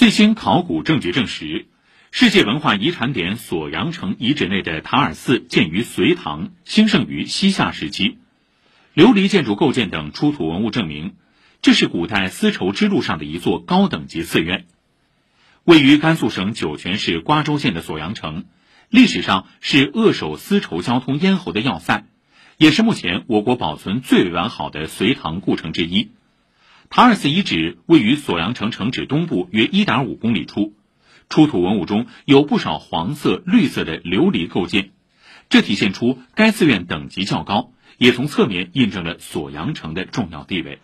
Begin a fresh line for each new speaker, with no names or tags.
最新考古证据证实，世界文化遗产点锁阳城遗址内的塔尔寺建于隋唐，兴盛于西夏时期。琉璃建筑构件等出土文物证明，这是古代丝绸之路上的一座高等级寺院。位于甘肃省酒泉市瓜州县的锁阳城，历史上是扼守丝绸交通咽喉的要塞，也是目前我国保存最为完好的隋唐故城之一。塔尔寺遗址位于锁阳城城址东部约一点五公里处，出土文物中有不少黄色、绿色的琉璃构件，这体现出该寺院等级较高，也从侧面印证了锁阳城的重要地位。